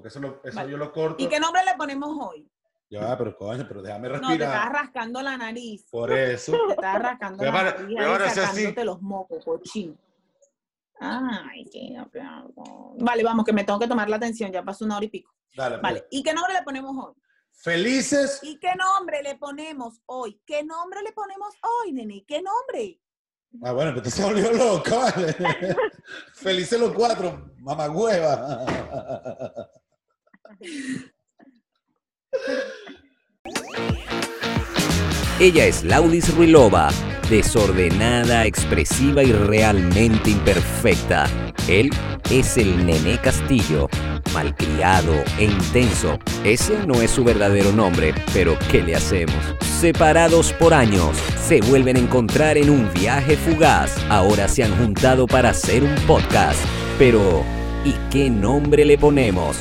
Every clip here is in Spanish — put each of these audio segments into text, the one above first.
porque eso, lo- eso Vale. yo lo corto. ¿Y qué nombre le ponemos hoy? Ya, pero coño, pero déjame No, te respirar. estás rascando la nariz. Por eso. Te estás rascando la nariz ahí, parecer así. sacándote los mocos, cochín. Ay, qué Vale, vamos, que me tengo que tomar la atención. Ya pasó una hora y pico. Dale, pues. Vale, ¿y qué nombre le ponemos hoy? Felices. ¿Y qué nombre le ponemos hoy? ¿Qué nombre le ponemos hoy, nene? ¿Qué nombre? Ah, bueno, pero se volvió loco, vale. Felices los cuatro, mamagüeva. Ella es Laudis Ruilova, desordenada, expresiva y realmente imperfecta. Él es el Nené Castillo, malcriado e intenso. Ese no es su verdadero nombre, pero ¿qué le hacemos? Separados por años, se vuelven a encontrar en un viaje fugaz. Ahora se han juntado para hacer un podcast. Pero, ¿y qué nombre le ponemos?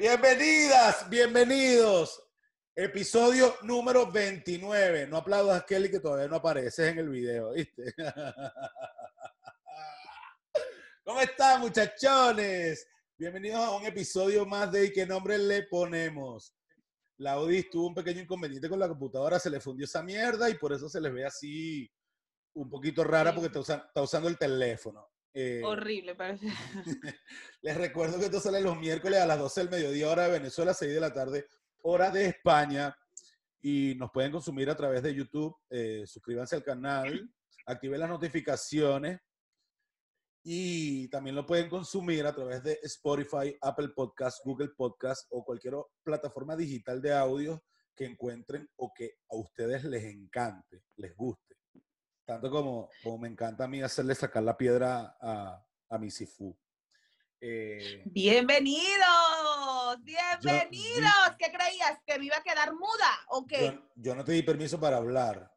Bienvenidas, bienvenidos. Episodio número 29. No aplaudas a Kelly que todavía no apareces en el video, ¿viste? ¿Cómo están, muchachones? Bienvenidos a un episodio más de ¿Y qué nombre le ponemos? La Audis tuvo un pequeño inconveniente con la computadora, se le fundió esa mierda y por eso se les ve así un poquito rara porque está, usa- está usando el teléfono. Eh, Horrible, parece. les recuerdo que esto sale los miércoles a las 12 del mediodía, hora de Venezuela, 6 de la tarde, hora de España. Y nos pueden consumir a través de YouTube. Eh, suscríbanse al canal, activen las notificaciones. Y también lo pueden consumir a través de Spotify, Apple Podcast, Google Podcast o cualquier plataforma digital de audio que encuentren o que a ustedes les encante, les guste. Tanto como, como me encanta a mí hacerle sacar la piedra a, a mi Sifu. Eh, Bienvenidos, bienvenidos. ¿Qué creías? ¿Que me iba a quedar muda o qué? yo, yo no te di permiso para hablar.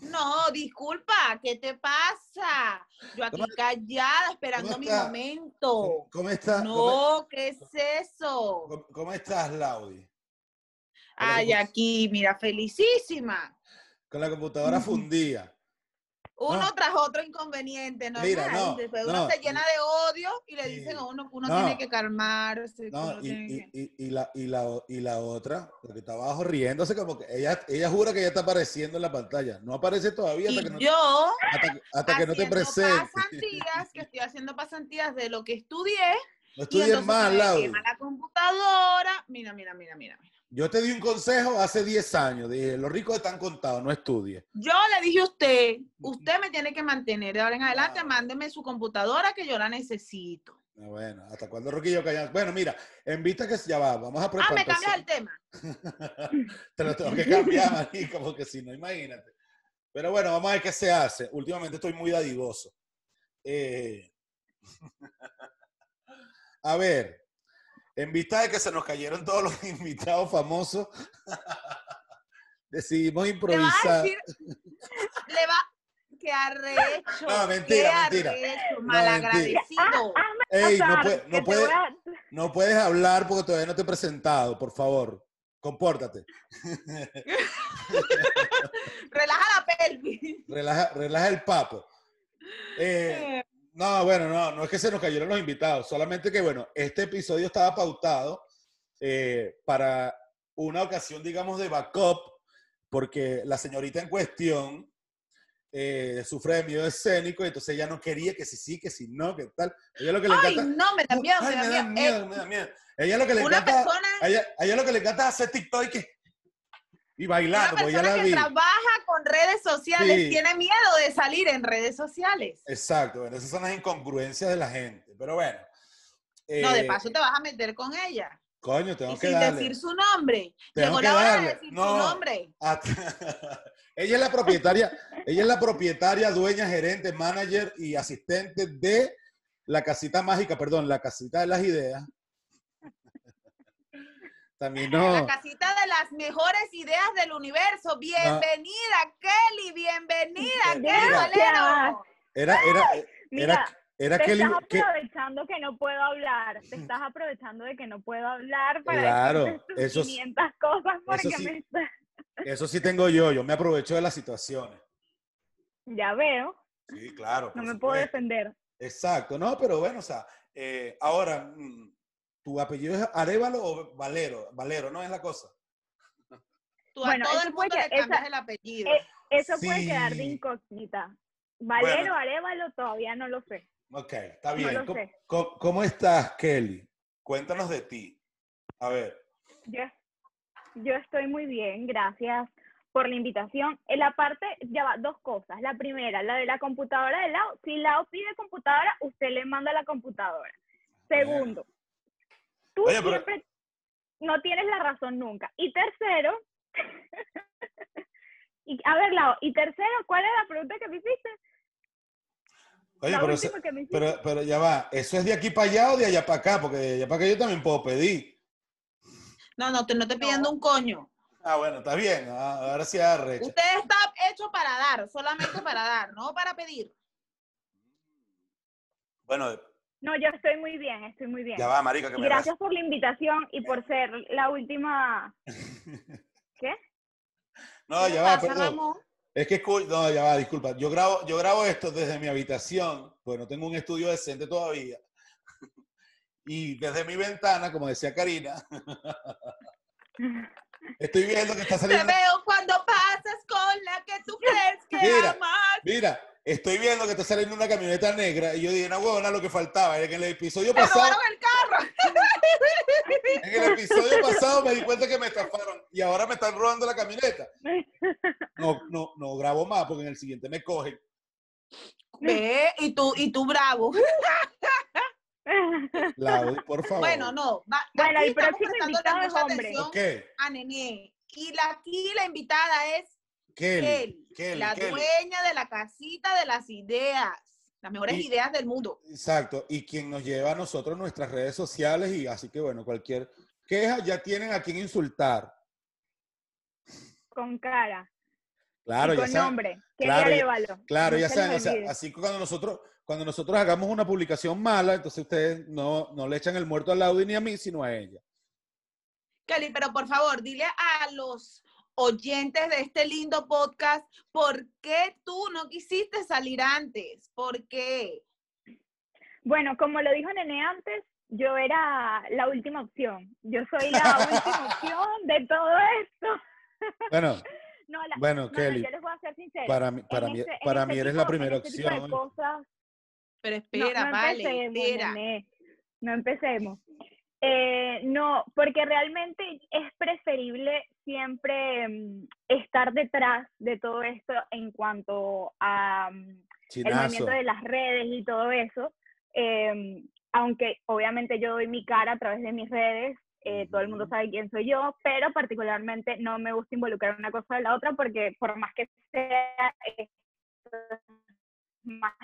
No, disculpa, ¿qué te pasa? Yo aquí ¿Cómo- callada esperando mi momento. ¿Cómo estás? ¿Cómo, No, ¿qué es eso? cómo- cómo estás, Laudi? Ay, ¿cómo- aquí, mira, felicísima. Con la computadora fundida. Uno No. tras otro inconveniente, ¿no? Mira, no, Después no. uno se llena de odio y le dicen a uno que uno No. tiene que calmarse. No, y, y- que- y- la, y, la, o- y la otra, la que estaba abajo riéndose, como que ella, ella jura que ya está apareciendo en la pantalla. No aparece todavía hasta que no, yo, hasta, que- hasta que no te presentes. pasantías, que estoy haciendo pasantías de lo que estudié, No estudies más, la computadora. Mira, mira, mira, mira. mira. Yo te di un consejo hace 10 años. Dije, los ricos están contados, no estudies. Yo le dije a usted, usted me tiene que mantener de ahora en adelante, mándeme su computadora que yo la necesito. Ah, Bueno, ¿hasta cuándo Roquillo callado? Bueno, mira, en vista que ya va, vamos a Ah, preparar. me cambias el tema. Te lo tengo que cambiar, marico, porque si no, imagínate. Pero bueno, vamos a ver qué se hace. Últimamente estoy muy dadivoso. Eh, a ver, en vista de que se nos cayeron todos los invitados famosos, decidimos Le va a improvisar. decir, le va, qué arrecho. No, mentira, qué mentira. arrecho, No, malagradecido. Ey, no, pasar, puede- que no, puede- no puedes hablar porque todavía no te he presentado, por favor. Compórtate. Relaja la pelvis. Relaja, relaja el papo. Eh, no, bueno, no, no es que se nos cayeron los invitados, solamente que, bueno, este episodio estaba pautado eh, para una ocasión, digamos, de backup, porque la señorita en cuestión eh, sufre de miedo escénico, y entonces ella no quería que si sí, que si no, que tal. Ella lo que le Ay, encanta. no, me da miedo, Ay, me da miedo. Eh, me da miedo. Ella lo que le una encanta. persona, A ella, a ella lo que le encanta es hacer TikTok y, que- y una bailando, ya persona la que vi. trabaja con redes sociales Sí. tiene miedo de salir en redes sociales. Exacto, bueno, esas son las incongruencias de la gente. Pero bueno. No, de eh, paso te vas a meter con ella. Coño, tengo Y que sin darle. decir su nombre. Tengo Llegó que la hora darle. de decir No. su nombre. Ella es la propietaria, ella es la propietaria, dueña, gerente, manager y asistente de la casita mágica, perdón, la casita de las ideas. También no. La casita de las mejores ideas del universo. Bienvenida, Kelly, bienvenida, Kelly Mira. Valero. Era, era, Mira, era, era te que, estás que- aprovechando que no puedo hablar. Te estás aprovechando de que no puedo hablar para Claro, eso es- 500 cosas porque sí. me está- eso sí tengo yo, yo me aprovecho de las situaciones. Ya veo, Sí, claro. no me puedo defender. Exacto, no, pero bueno, o sea, Eh, ahora, mm, ¿tu apellido es Arevalo o Valero? Valero, ¿no es la cosa? Tú a Bueno, todo eso el puede mundo le cambias esa- el apellido. eh, Eso puede quedar de incógnita. Valero, Bueno. Arevalo, todavía no lo sé. Ok, está No bien. lo ¿Cómo, sé. cómo- cómo estás, Kelly? Cuéntanos de ti. A ver. Yo, yo estoy muy bien, gracias por la invitación. En la parte, ya va, dos cosas. La primera, la de la computadora de Lau. Si Lau pide computadora, usted le manda la computadora. Segundo, tú Oye, pero- siempre no tienes la razón nunca. Y tercero, y, a ver, Lau, y tercero, ¿cuál es la pregunta que me hiciste? Oye, la pero, última se- que me hiciste. pero, pero ya va. ¿Eso es de aquí para allá o de allá para acá? Porque de allá para acá yo también puedo pedir. No, no, te, no te pidiendo un coño. Ah, bueno, está bien. Ah, ahora sí arrecha. Usted está hecho para dar, solamente para dar, no para pedir. Bueno, No, yo estoy muy bien, estoy muy bien. ya va, marica, que Y me gracias por la invitación y por ser la última. ¿Qué? No, ¿Qué ya va, perdón. Ramón? Es que, escu- no, ya va, disculpa. Yo grabo, yo grabo esto desde mi habitación, pues no tengo un estudio decente todavía. Y desde mi ventana, como decía Karina, estoy viendo que está Te saliendo. veo cuando pasas con la que tú crees que Mira. amas. Mira, estoy viendo que está saliendo una camioneta negra y yo dije, no, huevona, lo que faltaba. En el episodio pasado, el carro. en el episodio pasado me di cuenta que me estafaron y ahora me están robando la camioneta. No, no, no grabo más porque en el siguiente me cogen. Ve, y tú, y tú bravo. Laudi, por favor. Bueno, no. va- Bueno, aquí el próximo invitado es hombre. atención Ok, a Nené. Y la, aquí la invitada es Kelly. Kelly, Kelly, la Kelly. dueña de la casita de las ideas. Las mejores Y- ideas del mundo. Exacto, y quien nos lleva a nosotros nuestras redes sociales y así que bueno, cualquier queja ya tienen a quien insultar. Con cara. Claro, y ya con saben. nombre. Kelly claro, ya-. Claro, No ya saben, o sea, así que cuando nosotros cuando nosotros hagamos una publicación mala, entonces ustedes no, no le echan el muerto al Audi ni a mí, sino a ella. Kelly, pero por favor, dile a los oyentes de este lindo podcast, ¿por qué tú no quisiste salir antes? ¿Por qué? Bueno, como lo dijo Nene antes, yo era la última opción. Yo soy la última opción de todo esto. Bueno, No, la, bueno, no, no, Kelly, yo les voy a ser sincera. para mí, para mí, este- para este mí eres tipo- la primera este opción. cosas, Pero No, espera, no vale, empecemos, espera. nene, No empecemos. Eh, no, porque realmente es preferible siempre mm, estar detrás de todo esto en cuanto a mm, el movimiento de las redes y todo eso. eh, aunque obviamente yo doy mi cara a través de mis redes, eh, todo el mundo sabe quién soy yo, pero particularmente no me gusta involucrar una cosa de la otra porque por más que sea es más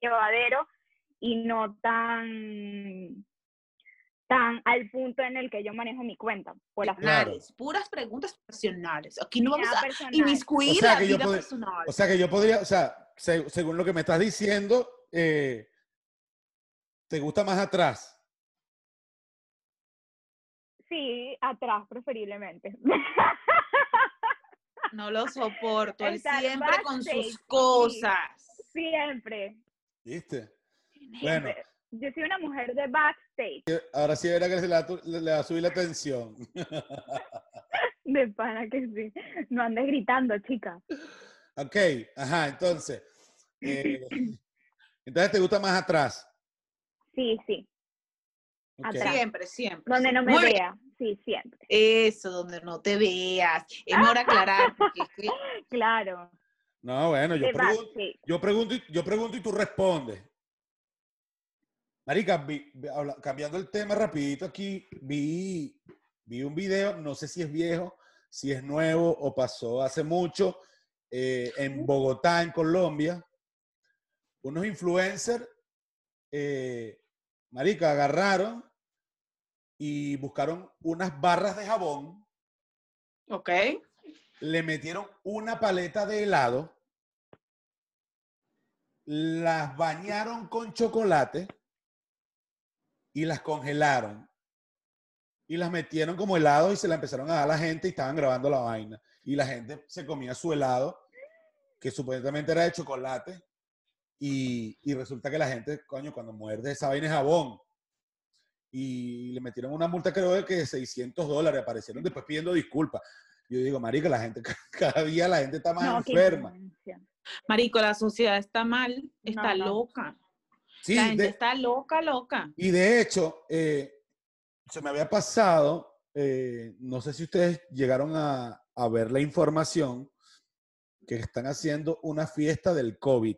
llevadero y no tan tan al punto en el que yo manejo mi cuenta, por así Claro. Personales, puras preguntas personales. Aquí no vamos a inmiscuir O sea, la vida pod- personal. O sea que yo podría, o sea, se- según lo que me estás diciendo, eh, ¿te gusta más atrás? Sí, atrás preferiblemente. no lo soporto. Él siempre con sus sí. cosas. Siempre. ¿Viste? Bueno, siempre. Yo soy una mujer de backstage, ahora sí verá que se le va, a tu- le va a subir la tensión. de pana que sí. No andes gritando, chica. Ok, ajá, entonces. eh, entonces te gusta más atrás. Sí, sí. Atrás. Siempre, siempre. Donde no me Muy vea. Sí, siempre. Eso, donde no te veas. Es mejor aclarar, porque Claro. No, bueno, yo pregunto, yo pregunto, y- yo pregunto y tú respondes. Marica, vi- cambiando el tema rapidito aquí, vi, vi un video, no sé si es viejo, si es nuevo o pasó hace mucho, eh, en Bogotá, en Colombia. Unos influencers, eh, marica, agarraron y buscaron unas barras de jabón Ok. le metieron una paleta de helado, las bañaron con chocolate y las congelaron. Y las metieron como helado y se la empezaron a dar a la gente y estaban grabando la vaina. Y la gente se comía su helado, que supuestamente era de chocolate, Y, y resulta que la gente, coño, cuando muerde esa vaina es jabón. Y le metieron una multa, creo de que de 600 dólares. Aparecieron después pidiendo disculpas. Yo digo, marica, la gente, cada día la gente está más No, enferma. Marico, la sociedad está mal, está no. loca. Sí, la gente de- está loca, loca. y de hecho, eh, se me había pasado, eh, no sé si ustedes llegaron a, a ver la información, que están haciendo una fiesta del COVID.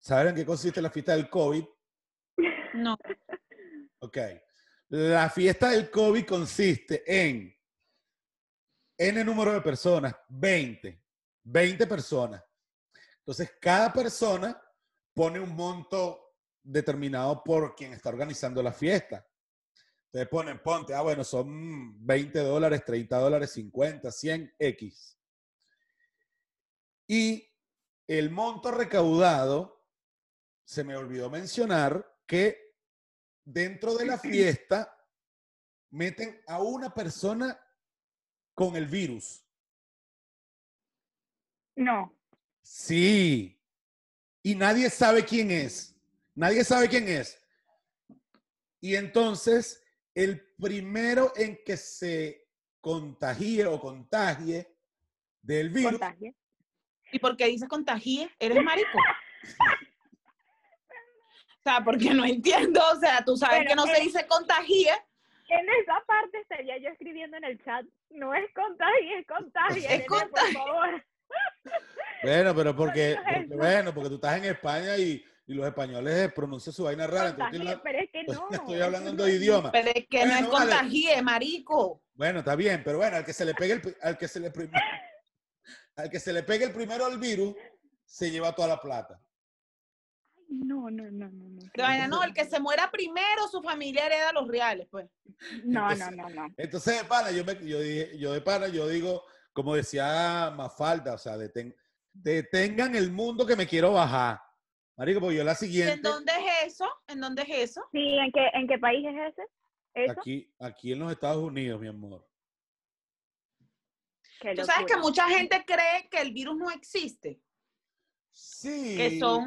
¿Saben en qué consiste la fiesta del COVID? No, Ok. La fiesta del COVID consiste en N número de personas, 20, 20 personas. Entonces, cada persona pone un monto determinado por quien está organizando la fiesta. Entonces ponen, ponte, ah, bueno, son 20 dólares, 30 dólares, 50, 100, X. Y el monto recaudado, se me olvidó mencionar que dentro de la fiesta meten a una persona con el virus. No. Sí. Y nadie sabe quién es. Nadie sabe quién es. Y entonces, el primero en que se contagie o contagie del virus, Contagio. ¿y por qué dices contagie? ¿Eres marico? O sea, porque no entiendo, o sea, tú sabes que no se dice contagie. En esa parte estaría yo escribiendo en el chat. No es contagio, es contagio. Es nene, contagio. Por favor. Bueno, pero porque, porque- bueno, porque tú estás en España y, y los españoles pronuncian su vaina rara. entonces estoy, pero es que no. estoy hablando en dos idiomas. Pero es que no es Bueno, vale. contagie, marico. Bueno, está bien, pero bueno, al que se le pegue el, al que se le al que se le pegue el primero al virus, se lleva toda la plata. Ay, No, no, no, no. No, no, el que se muera primero, su familia hereda los reales, pues. no, no, Entonces- no, no. Entonces, de pana, yo, me, yo, dije- yo de pana, yo digo, como decía Mafalda, o sea, deten- detengan el mundo que me quiero bajar. Marico, porque yo la ¿Y siguiente, en dónde es eso? ¿En dónde es eso? Sí, ¿en qué, ¿en qué país es ese? ¿Eso? aquí, aquí en los Estados Unidos, mi amor. Qué Tú sabes que mucha gente cree que el virus no existe, Sí. que son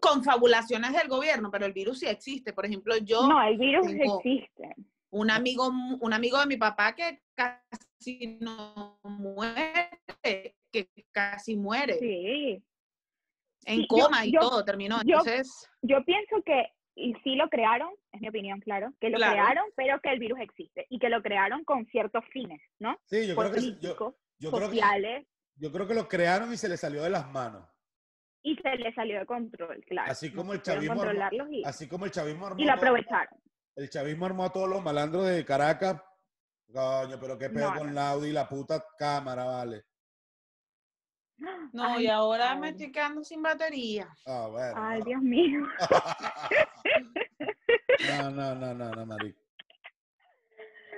confabulaciones del gobierno, pero el virus sí existe. Por ejemplo, yo, No, el virus tengo- existe. un amigo, un amigo de mi papá que casi no muere, que casi muere, Sí. en Sí, yo- coma y yo- todo, terminó. Entonces, Yo pienso que, y sí lo crearon, es mi opinión, claro, que lo Claro. crearon, pero que el virus existe y que lo crearon con ciertos fines, ¿no? Sí, yo creo que, yo creo que sociales, yo creo que lo crearon y se le salió de las manos. y se le salió de control, claro. Así como el chavismo armó- y, Así como el chavismo armó y lo todo- aprovecharon. el chavismo armó a todos los malandros de Caracas. Coño, pero qué pedo No, con no. Laudi y la puta cámara, vale. no, Ay, y ahora me estoy quedando sin batería. Ah, bueno. Ay, no. Dios mío. No, no, no, no, no, marico.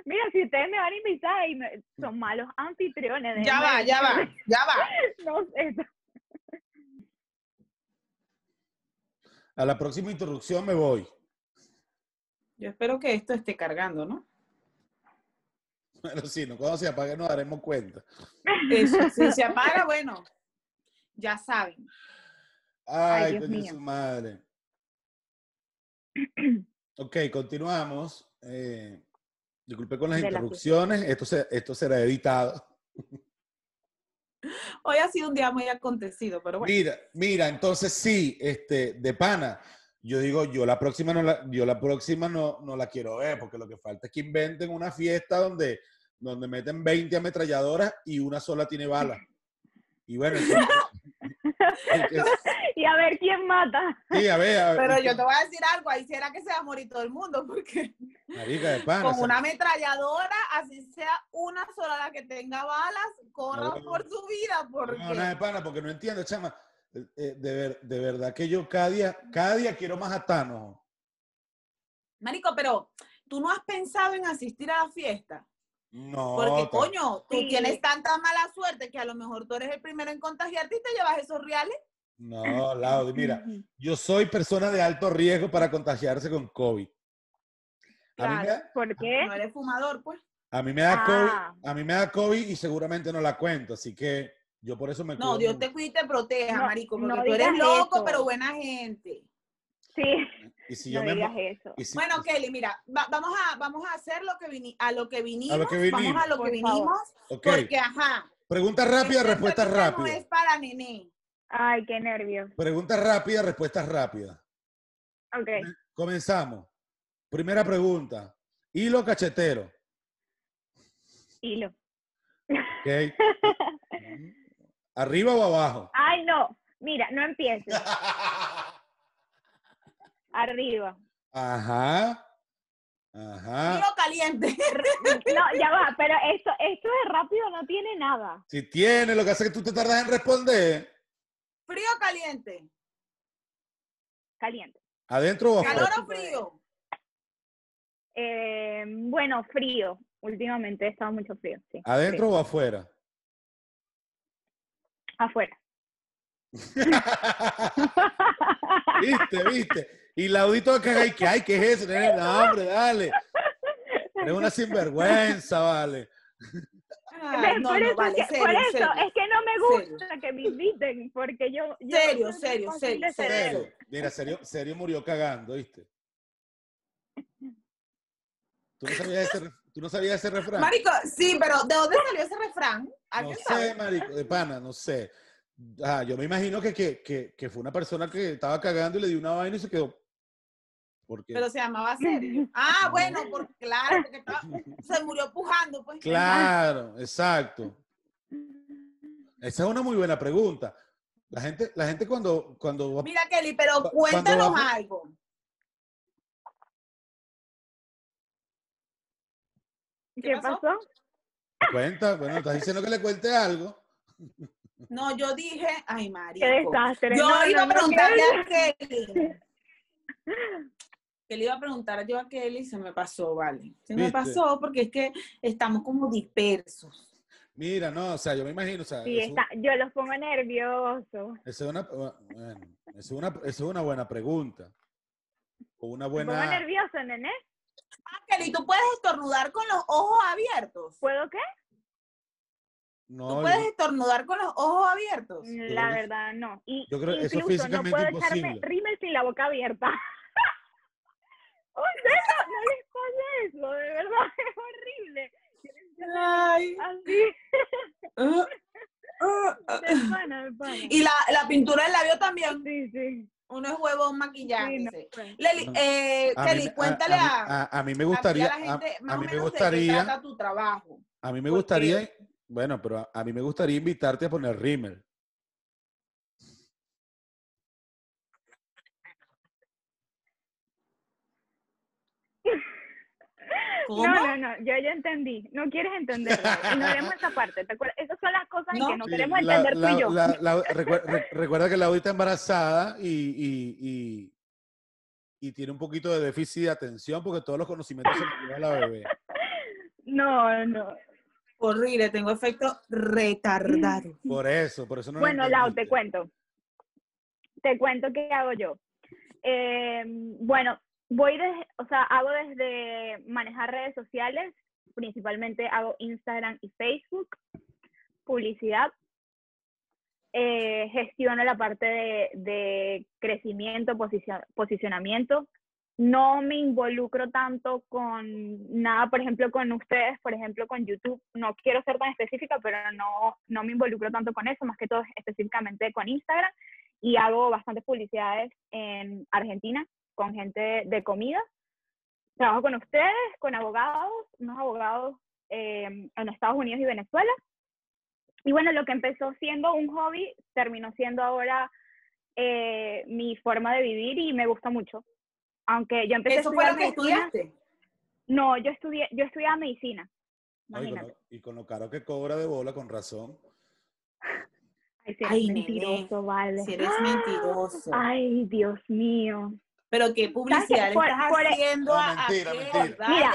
Mira, si ustedes me van a invitar y me- son malos anfitriones. Ya va, ya va, ya va. No sé. A la próxima introducción me voy. Yo espero que esto esté cargando, ¿no? Bueno, sí, no, cuando se apague nos daremos cuenta. Eso, si se apaga, bueno, ya saben. Ay, Dios coño, mío. su madre. Ok, continuamos. Eh, disculpe con las De la interrupciones. Esto, se- esto será editado. Hoy ha sido un día muy acontecido, pero bueno. Mira, mira, entonces sí, este, de pana. Yo digo, yo la próxima no la, yo la próxima no, no la quiero ver, porque lo que falta es que inventen una fiesta donde, donde meten 20 ametralladoras y una sola tiene bala. Y bueno, que- Y a ver quién mata. sí, a ver, a ver, Pero yo te voy a decir algo, ahí será que se va a morir todo el mundo, porque marica, de pana, con o sea, una ametralladora, así sea una sola la que tenga balas, corran No. por su vida, porque No, nada de pana, porque no entiendo, chama. Eh, eh, de, ver- de verdad que yo cada día, cada día quiero más a Thanos. Marico, pero tú no has pensado en asistir a la fiesta. No. Porque, coño, tú Sí. tienes tanta mala suerte que a lo mejor tú eres el primero en contagiarte y te llevas esos reales. No, Laudi, mira, yo soy persona de alto riesgo para contagiarse con COVID. A mí, me Claro. da, ¿Por qué? No eres fumador, pues. a mí me da Ah. COVID, a mí me da COVID y seguramente no la cuento, así que Yo por eso me No, Dios te cuide y te proteja, No, marico, porque no tú eres loco, eso. pero buena gente. Sí, Y si no yo me eso. y si- Bueno, y Kelly, mira, va- vamos a vamos a hacer lo que vini- a lo que vinimos, vinimos. vamos a lo que vinimos, ok. porque ajá. Pregunta rápida, esta respuesta rápida. No es para nené. Ay, qué nervios. Pregunta rápida, respuestas rápidas. Ok, Comenzamos. Primera pregunta. Hilo cachetero. hilo. ¿ok? ¿Arriba o abajo? Ay, no. Mira, no empieces. Arriba. Ajá. Ajá. Frío caliente. No, ya va, pero esto, esto de rápido no tiene nada. Si tiene, lo que hace es que tú te tardas en responder. Frío caliente. Caliente. ¿Adentro o Calor afuera? o frío. Eh, bueno, frío. Últimamente he estado mucho frío, sí. ¿Adentro frío. o afuera? Afuera. ¿Viste, viste? Y Laudito acá, ay, ¿qué, ay, ¿qué es eso? Nene? No, hombre, dale. Eres una sinvergüenza, vale. No, por no, eso, vale, es que, serio, por eso serio. es que no me gusta Serio. que me inviten, porque yo... yo Serio, serio, serio, serio. Mira, serio, serio murió cagando, ¿viste? ¿Tú no sabías ese, tú no sabías ese refrán? Marico, sí, pero ¿de dónde salió ese refrán? No ¿Alguien sé, sabe? marico, de pana, no sé. Ah, yo me imagino que, que, que, que fue una persona que estaba cagando y le dio una vaina y se quedó. Porque, Pero se llamaba serio. Ah, bueno, porque claro, porque estaba- se murió pujando, pues. claro, exacto. Esa es una muy buena pregunta. La gente, la gente cuando, cuando va- Mira, Kelly, pero Cu- cuéntanos va- algo. ¿Qué pasó? pasó? cuenta, bueno, estás diciendo que le cuente algo. No, yo dije, ay, marico. Qué desastre. Yo No, iba no, a preguntarle ¿qué? a Kelly. Que le iba a preguntar yo a Kelly y se me pasó, vale. Se me pasó porque es que estamos como dispersos. Mira, no, o sea, yo me imagino, o sea, Sí, eso- está, yo los pongo nerviosos. esa es una, bueno, esa es una, esa es una buena pregunta. O una Me pongo buena, nervioso, nene. Ah, Kelly, ¿tú puedes estornudar con los ojos abiertos? ¿Puedo qué? no, ¿Tú puedes estornudar con los ojos abiertos? creo La verdad, no. Y yo creo que eso es incluso no puedo echarme imposible. rímel sin la boca abierta. ¿Ustedes no, no les pasa eso? De verdad, es horrible. Ay. Así, Ah, ah, ah. de pana, pana. Y la, la pintura del labio también. Sí, sí. Uno es huevón sí, no, pues. Leli, No. eh, A mí Kelly, me- cuéntale a, a, a- a mí me gustaría, a la gente más o mí me menos de qué gustaría, trata tu trabajo. a mí me gustaría, bueno, pero a, a mí me gustaría invitarte a poner rímel. ¿Cómo? No, no, no, yo ya entendí. No quieres entenderlo. Ignoremos esa parte. ¿te acuerdas? Esas son las cosas No. en que no queremos la- entender tú la- y yo. la- la- recue- re- recuerda que la está embarazada y, y, y, y tiene un poquito de déficit de atención porque todos los conocimientos se los lleva la bebé. No, no. Horrible, tengo efecto retardado. Por eso, por eso no Bueno, Lau, te cuento. Te cuento qué hago yo. Eh, bueno, voy desde, o sea, hago desde manejar redes sociales, principalmente hago Instagram y Facebook, publicidad, eh, gestiono la parte de, crecimiento, posicion- posicionamiento. No me involucro tanto con nada, por ejemplo, con ustedes, por ejemplo, con YouTube. No quiero ser tan específica, pero no, no me involucro tanto con eso, más que todo específicamente con Instagram. Y hago bastantes publicidades en Argentina con gente de comida. Trabajo con ustedes, con abogados, unos abogados eh, en Estados Unidos y Venezuela. Y bueno, lo que empezó siendo un hobby terminó siendo ahora eh, mi forma de vivir y me gusta mucho. Aunque yo empecé ¿Eso a fue estudiar lo que medicina- estudiaste? No, yo estudié, yo estudiaba medicina. No, y, con Imagínate. lo, y con lo caro que cobra de bola, con razón. Ay, si eres Ay, nene, mentiroso, vale. Si eres mentiroso. Ay, Dios mío. Pero qué publicidad le Por- estás por- haciendo No, a, a mentira, qué? Mira.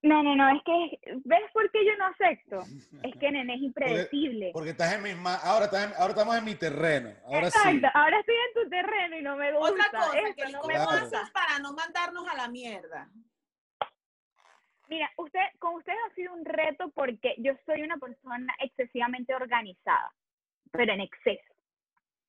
No, no, no, es que, ¿ves por qué yo no acepto? Es que nene es impredecible. Porque estás en mis ma- ahora, estás en- ahora estamos en mi terreno. Ahora sí. Exacto, ahora estoy en tu terreno y no me gusta. Otra cosa, Esto Kelly, no ¿cómo me Claro. para no mandarnos a la mierda? Mira, usted, con ustedes ha sido un reto porque yo soy una persona excesivamente organizada, pero en exceso.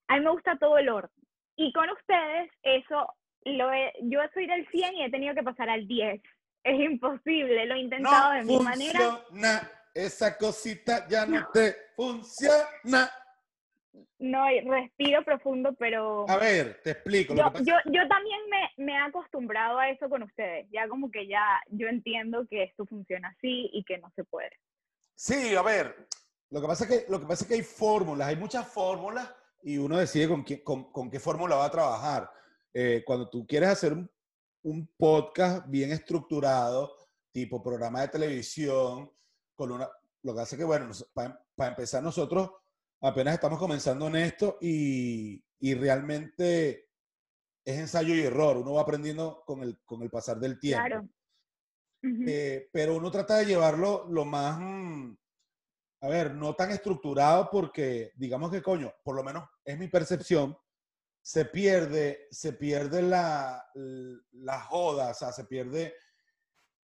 A mí me gusta todo el orden. Y con ustedes, eso, lo he- yo soy del 100 y he tenido que pasar al 10. Es imposible, lo he intentado de mi manera. funciona. Esa cosita ya no, te funciona. No, respiro profundo, pero A ver, te explico. Lo yo, que pasa- yo, yo también me, me he acostumbrado a eso con ustedes. Ya como que ya yo entiendo que esto funciona así y que no se puede. Sí, a ver, lo que pasa es que, lo que, pasa es que hay fórmulas, hay muchas fórmulas y uno decide con qué, con, con qué fórmula va a trabajar. Eh, cuando tú quieres hacer un, un podcast bien estructurado, tipo programa de televisión, con una, lo que hace que, bueno, para empezar nosotros apenas estamos comenzando en esto y, y realmente es ensayo y error, uno va aprendiendo con el, con el pasar del tiempo. Claro. Eh, pero uno trata de llevarlo lo más, mm, a ver, no tan estructurado porque, digamos que, coño, por lo menos es mi percepción, se pierde, se pierde la, la joda, o sea, se pierde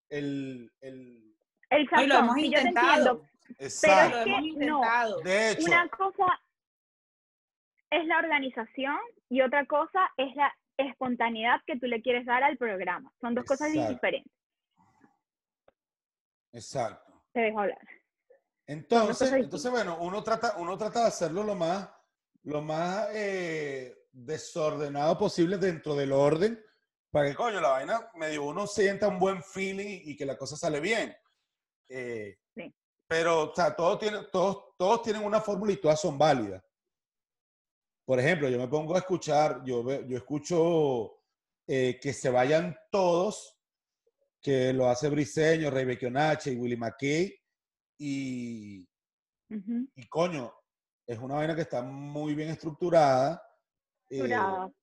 el... el El Ay, lo hemos sí, yo te intentado. entiendo. exacto. Lo es que hemos no. De hecho, Una cosa es la organización y otra cosa es la espontaneidad que tú le quieres dar al programa. Son dos cosas Exacto. diferentes. exacto. Te dejo hablar. Entonces, entonces bueno, uno trata, uno trata de hacerlo lo más, lo más eh, desordenado posible dentro del orden, para que, coño, la vaina, medio uno sienta un buen feeling y, que la cosa sale bien. Eh, Sí. Pero, o sea, todos tienen, todos, todos tienen una fórmula y todas son válidas. Por ejemplo, yo me pongo a escuchar, yo, yo escucho eh, que se vayan todos, que lo hace Briseño, Rey Becchionache y Willy McKay, y, y coño, es una vaina que está muy bien estructurada. eh, Jurado.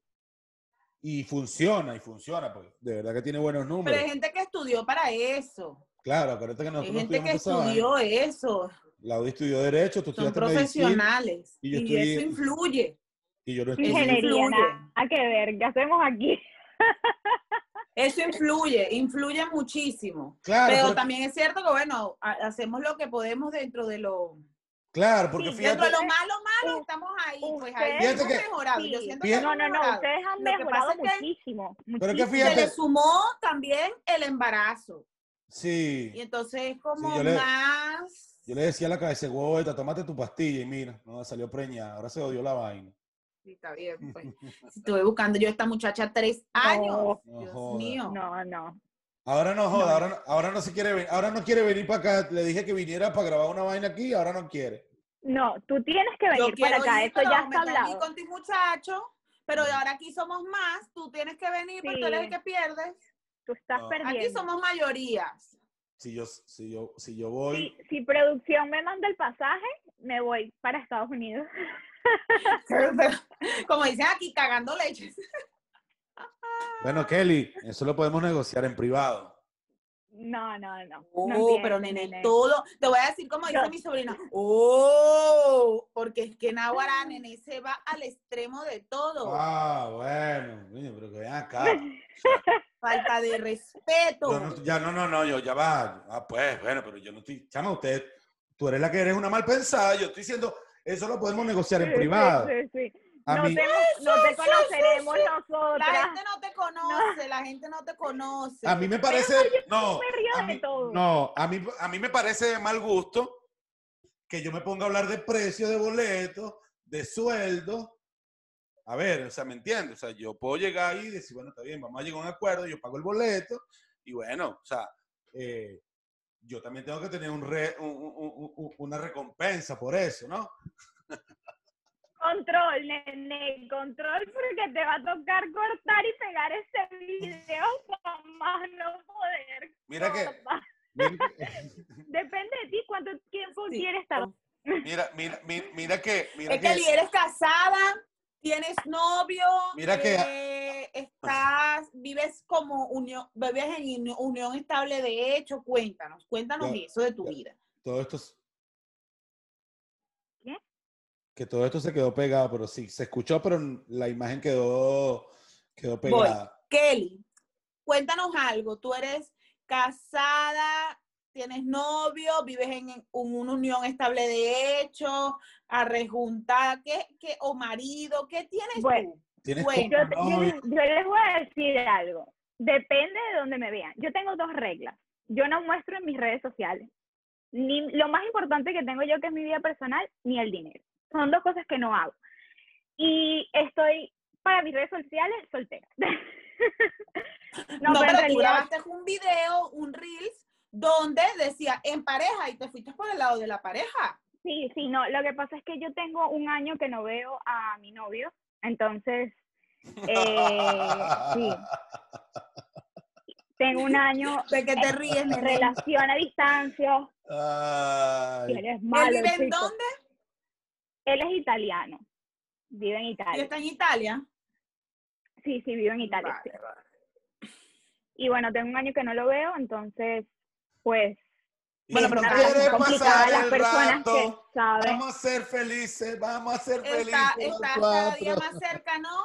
y funciona, y funciona, pues de verdad que tiene buenos Pero números. hay gente que estudió para eso. Claro, acuérdate que Hay nosotros no gente que esa vaina. estudió eso. Laudi estudió Derecho, tú Son estudiaste Medicina, profesionales. y yo Y estudié- eso influye. y yo no estudié. Ingeniería, nada que ver. ¿Qué hacemos aquí? Eso influye, influye muchísimo. Claro, Pero pero- también es cierto que, bueno, ha- hacemos lo que podemos dentro de lo... claro, porque Sí, fíjate, Dentro de lo malo, malo, estamos ahí. Pues ahí Fíjate hemos que- mejorado. Yo sí. siento que Fíjate- hemos No, no, no. Ustedes han Lo que mejorado que muchísimo. Pero que fíjate- Se le sumó también el embarazo. sí, Y entonces es como yo le- más... yo le decía a la cabeza, huevita, tómate tu pastilla, y mira, no, salió preñada, ahora se odió la vaina. Sí, está bien, pues. Estuve buscando yo a esta muchacha tres años. No Dios joda. mío. No, no. Ahora no joda, No. ahora, no, ahora no se quiere venir, ahora no quiere venir para acá. Le dije que viniera para grabar una vaina aquí, ahora no quiere. No, tú tienes que Yo venir para acá. pero ya está hablado. con tu muchacho, pero ahora aquí somos más, tú tienes que venir, porque tú eres el Sí. que pierdes. Tú estás No. perdiendo. Aquí somos mayorías. Si yo, si yo, si yo voy, Si, si producción me manda el pasaje, me voy para Estados Unidos. Como dicen aquí, cagando leches. bueno, Kelly, eso lo podemos negociar en privado. No, no, no. no Oh, pero nene, todo, te voy a decir como dice mi sobrina, oh, porque es que Nahuara, nene, se va al extremo de todo. Ah, bueno, pero que ven acá. Falta de respeto. No- ya no, no, no, yo ya va. Ah, pues, bueno, pero yo no estoy. Chama, usted, tú eres la que eres una mal pensada. Yo estoy diciendo, eso lo podemos negociar en Sí, privado. Sí, sí, sí. No te, no te conoceremos La nosotras. gente no te conoce, la gente no te conoce. a mí me parece. No, me a de mí, todo. no, a mí, a mí me parece de mal gusto que yo me ponga a hablar de precios de boletos, de sueldo. A ver, o sea, ¿me entiendes? O sea, yo puedo llegar ahí y decir, bueno, está bien, vamos a llegar a un acuerdo, yo pago el boleto y bueno, o sea, eh, yo también tengo que tener un re- un- un- un- un- una recompensa por eso, ¿no? Control, nene, control, porque te va a tocar cortar y pegar este video para más no poder. Mira que, cortar. mira, que- Depende de ti cuánto tiempo Sí. quieres estar. mira, mira, mira, mira que, mira Es que eres casada, tienes novio, Mira que- eh, estás, vives como unión, vives en uni- unión estable de hecho, cuéntanos, cuéntanos Ya, eso de tu ya. vida. todo esto es- ¿Qué? Que todo esto se quedó pegado, pero sí, se escuchó, pero la imagen quedó, quedó Voy. pegada. Kelly, cuéntanos algo, tú eres casada, tienes novio, vives en, en una unión estable de hecho, arrejuntada, ¿qué, qué, o marido, ¿qué tienes Bueno, tú? Tienes Bueno. Yo, les- yo les voy a decir algo. Depende de donde me vean. Yo tengo dos reglas. Yo no muestro en mis redes sociales ni lo más importante que tengo yo, que es mi vida personal, ni el dinero. Son dos cosas que no hago. Y estoy para mis redes sociales soltera. No, no, pero pero tú realidad grabaste un video, un Reels, donde decía en pareja y te fuiste por el lado de la pareja. Sí, sí, no. Lo que pasa es que yo tengo un año que no veo a mi novio, entonces eh, sí. tengo un año ¿De qué te ríes, nene? relación a distancia. Ay, Y él es ¿Él malo, vive en dónde? Él es italiano. Vive en ¿Y Italia. está en Italia? Sí, sí, vive en Italia. Vale, sí. vale. Y bueno, tengo un año que no lo veo, entonces, pues, Bueno, pero complicada. Las el personas que saben. Vamos a ser felices, vamos a ser felices. Está, cada día más cerca, ¿no?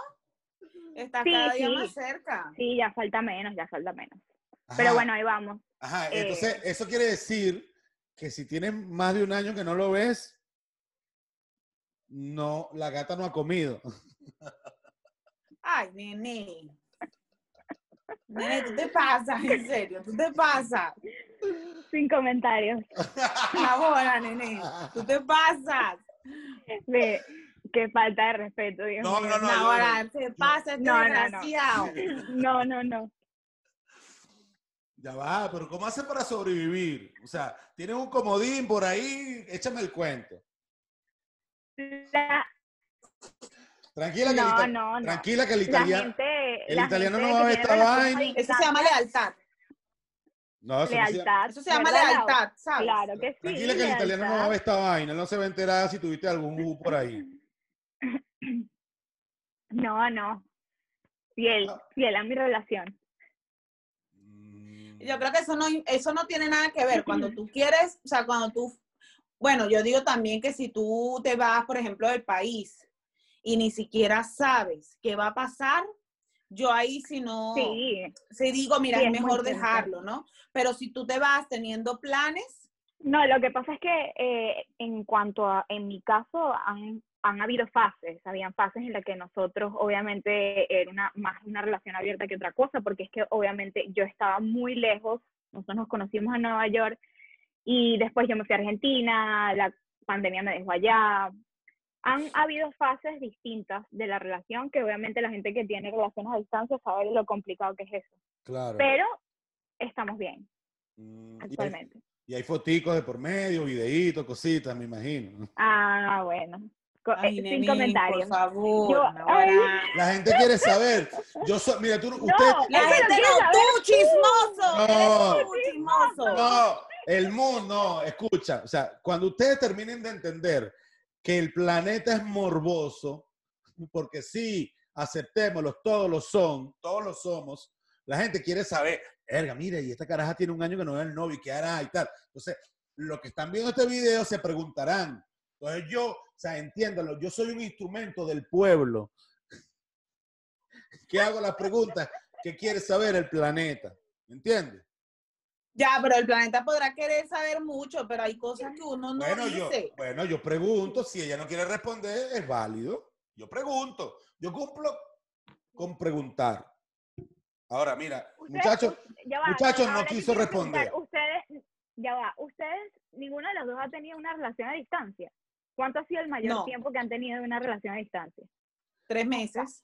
Estás Sí, cada día sí. más cerca. Sí, ya falta menos, ya falta menos. Ajá, Pero bueno, ahí vamos. Ajá, eh, entonces eso quiere decir que si tienes más de un año que no lo ves, no, la gata no ha comido. Ay, nene. Nene, tú te pasas, en serio, tú te pasas. Sin comentarios. Ahora, nene, tú te pasas. De, qué falta de respeto, Dios No, mío. no, no. Ahora, te pasa este No, no, no. desgraciado. No, no, no. Ya va, pero ¿cómo hace para sobrevivir? O sea, tienes un comodín por ahí, échame el cuento. La- Tranquila que, el, no, ita- no, no. tranquila que el La italiano... gente. el la italiano gente no va a ver esta vaina. Eso se llama lealtad. No, eso no se llama- Lealtad. Eso se llama lealtad, ¿sabes? Claro que sí. Tranquila que el italiano no va a ver esta vaina, él no se va a enterar si tuviste algún U por ahí. No, no. Fiel, Ah. fiel a mi relación. Mm, Yo creo que eso no, eso no tiene nada que ver. Cuando tú quieres, o sea, cuando tú, bueno, yo digo también que si tú te vas, por ejemplo, del país y ni siquiera sabes qué va a pasar, yo ahí si no, Sí. si digo, mira, Sí, es mejor dejarlo, ¿no? Pero si tú te vas teniendo planes, No, lo que pasa es que eh, en cuanto a, en mi caso, han, han habido fases, habían fases en las que nosotros, obviamente, era una, más una relación abierta que otra cosa, porque es que obviamente yo estaba muy lejos, nosotros nos conocimos en Nueva York, y después yo me fui a Argentina, la pandemia me dejó allá. Han habido fases distintas de la relación, que obviamente la gente que tiene relaciones a distancia sabe lo complicado que es eso. Claro. Pero estamos bien Mm, y, hay, actualmente. y hay foticos de por medio, videitos, cositas, me imagino. Ah, bueno. Eh, ay, sin nene, comentarios. por favor, Yo- Nahuara. La gente quiere saber. Yo soy, mira, tú, usted, La gente no, saber. tú chismoso, No. tú chismoso. no, el mundo, no, escucha, o sea, cuando ustedes terminen de entender que el planeta es morboso, porque sí, aceptémoslo, todos lo son, todos lo somos, la gente quiere saber, verga, mira, y esta caraja tiene un año que no ve al novio, ¿y qué hará? Y tal. Entonces, los que están viendo este video se preguntarán. Entonces yo, o sea, entiéndalo, yo soy un instrumento del pueblo que hago las preguntas que quiere saber el planeta. ¿Entiendes? Ya, pero el planeta podrá querer saber mucho, pero hay cosas que uno no Bueno yo, dice. bueno, yo pregunto, si ella no quiere responder, es válido. Yo pregunto, yo cumplo con preguntar. Ahora, mira, Ustedes- muchachos, va, muchachos, no quiso responder. Ustedes, ya va, ustedes, ninguno de los dos ha tenido una relación a distancia. ¿Cuánto ha sido el mayor No. tiempo que han tenido una relación a distancia? Tres meses.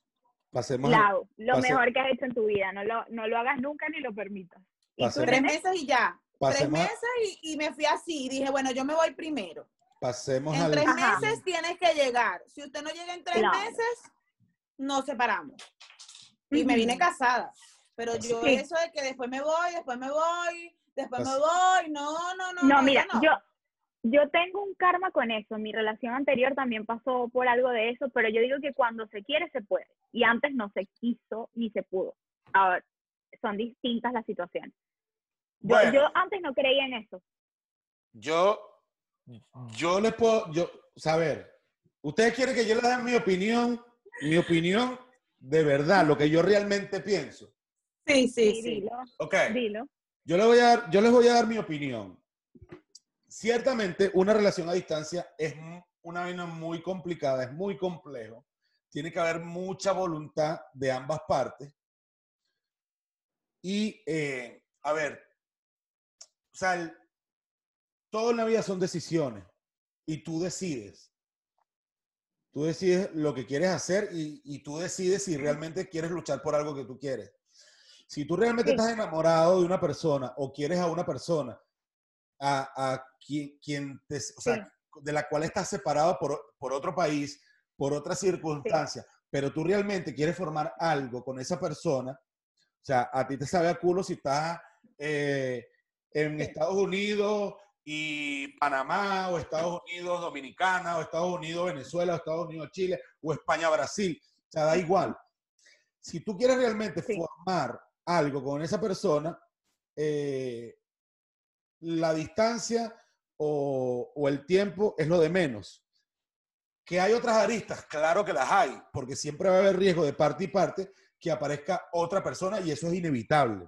pasemos Lau, lo pase- mejor que has hecho en tu vida, no lo, no lo hagas nunca ni lo permitas. ¿Y tú, Pasemos- Tres meses y ya. Tres pasemos, meses y, y me fui así. Dije, bueno, yo me voy primero. pasemos En al tres Ajá. meses tienes que llegar. Si usted no llega en tres Claro. meses, nos separamos. Y me vine casada. Pero yo Sí. eso de que después me voy, después me voy, después me voy, no, no, no. No, mira, no. yo, yo tengo un karma con eso. Mi relación anterior también pasó por algo de eso, pero yo digo que cuando se quiere, se puede. Y antes no se quiso ni se pudo. Ahora, son distintas las situaciones. Yo, Bueno. yo antes no creía en eso. Yo, yo les puedo, yo, saber, ustedes quieren que yo les dé mi opinión, mi opinión de verdad, lo que yo realmente pienso. Sí, sí, Sí, sí. dilo, Ok, dilo. Yo, le voy a dar, yo les voy a dar mi opinión. Ciertamente, una relación a distancia es una vaina muy complicada, es muy complejo. Tiene que haber mucha voluntad de ambas partes. Y, eh, a ver, o sea, el- todo en la vida son decisiones y tú decides. Tú decides lo que quieres hacer y, y tú decides si realmente quieres luchar por algo que tú quieres. Si tú realmente Sí. estás enamorado de una persona o quieres a una persona a, a quien, quien te- o sea, de la cual estás separado por, por otro país, por otra circunstancia, pero tú realmente quieres formar algo con esa persona, o sea, a ti te sabe a culo si estás eh, en Sí. Estados Unidos y Panamá, o Estados Unidos Dominicana, o Estados Unidos Venezuela, o Estados Unidos Chile, o España Brasil. O sea, da igual. Si tú quieres realmente Sí. formar algo con esa persona, eh, la distancia o, o el tiempo es lo de menos. Que hay otras aristas, claro que las hay, porque siempre va a haber riesgo de parte y parte que aparezca otra persona y eso es inevitable.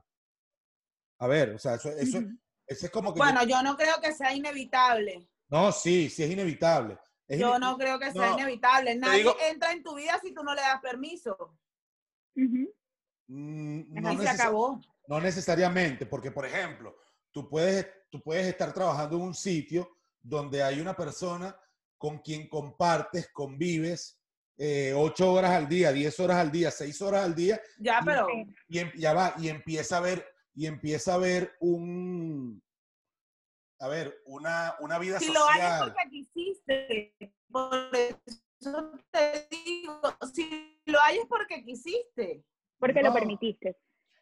A ver, o sea, eso, eso, eso es como que... Bueno, yo no creo que sea inevitable. no, sí, sí es inevitable. Es Yo no creo que sea no, inevitable. Nadie digo- entra en tu vida si tú no le das permiso. Mm, y no, se acabó. no necesariamente, porque por ejemplo, tú puedes, tú puedes estar trabajando en un sitio donde hay una persona con quien compartes, convives eh, ocho horas al día, diez horas al día, seis horas al día, Ya, Y- pero y em- ya va, y empieza a ver, y empieza a ver un, a ver, una, una vida si lo hay es social. porque quisiste. Por eso te digo, si lo hay es porque quisiste. Porque No. lo permitiste.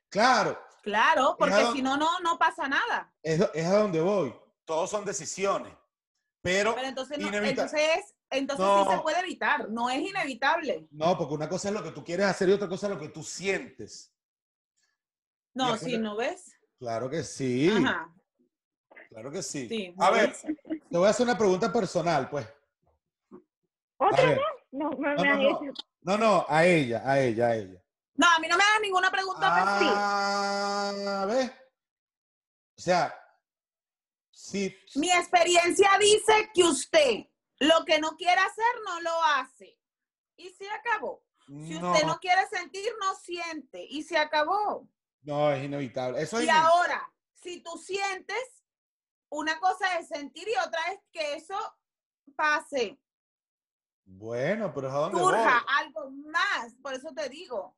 Claro, Claro, porque si no, no, no pasa nada. es, es a donde voy. Todos son decisiones. Pero, Pero entonces, no, entonces, entonces sí se puede evitar. No es inevitable. no, porque una cosa es lo que tú quieres hacer y otra cosa es lo que tú sientes. No, acuérdate- no ves. Claro que sí. Ajá. Claro que sí. Sí, a ¿no ver, ves? te voy a hacer una pregunta personal, pues. A ¿Otra ver. vez? No, me, No, me no, no. hecho- No, no, a ella, a ella, a ella. No, a mí no me hagas ninguna pregunta personal. Ah, ¿ves? O sea, sí. Mi experiencia dice que usted lo que no quiere hacer no lo hace. Y se acabó. Si no, usted no quiere sentir, no siente. Y se acabó. No, es inevitable. Eso es Y inevitable. ahora, si tú sientes, una cosa es sentir y otra es que eso pase, Bueno, pero ¿a dónde surja voy? algo más. Por eso te digo,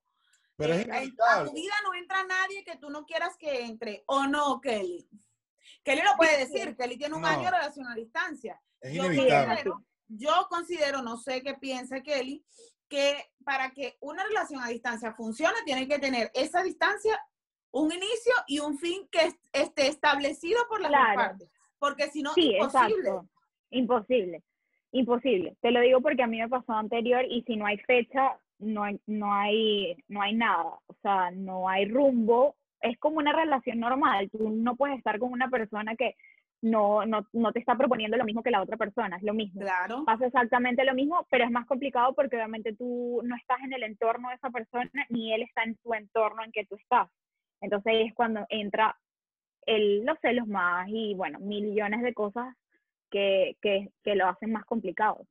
Pero es en- a inevitable. tu vida no entra nadie que tú no quieras que entre. ¿O no, Kelly? Kelly lo puede decir. Kelly tiene un No. año de relación a distancia. Es Yo inevitable. considero, yo considero, no sé qué piensa Kelly, que para que una relación a distancia funcione, tiene que tener esa distancia, un inicio y un fin que est- esté establecido por las dos Claro. partes. Porque si no, Sí, imposible. exacto. Imposible. Imposible. Te lo digo porque a mí me pasó anterior y si no hay fecha, no hay, no hay, no hay nada. O sea, no hay rumbo. Es como una relación normal. Tú no puedes estar con una persona que no, no, no te está proponiendo lo mismo que la otra persona. Es lo mismo. Claro. pasa exactamente lo mismo, pero es más complicado porque obviamente tú no estás en el entorno de esa persona ni él está en tu entorno en que tú estás. Entonces ahí es cuando entra el, los celos más y bueno, millones de cosas que, que, que lo hacen más complicado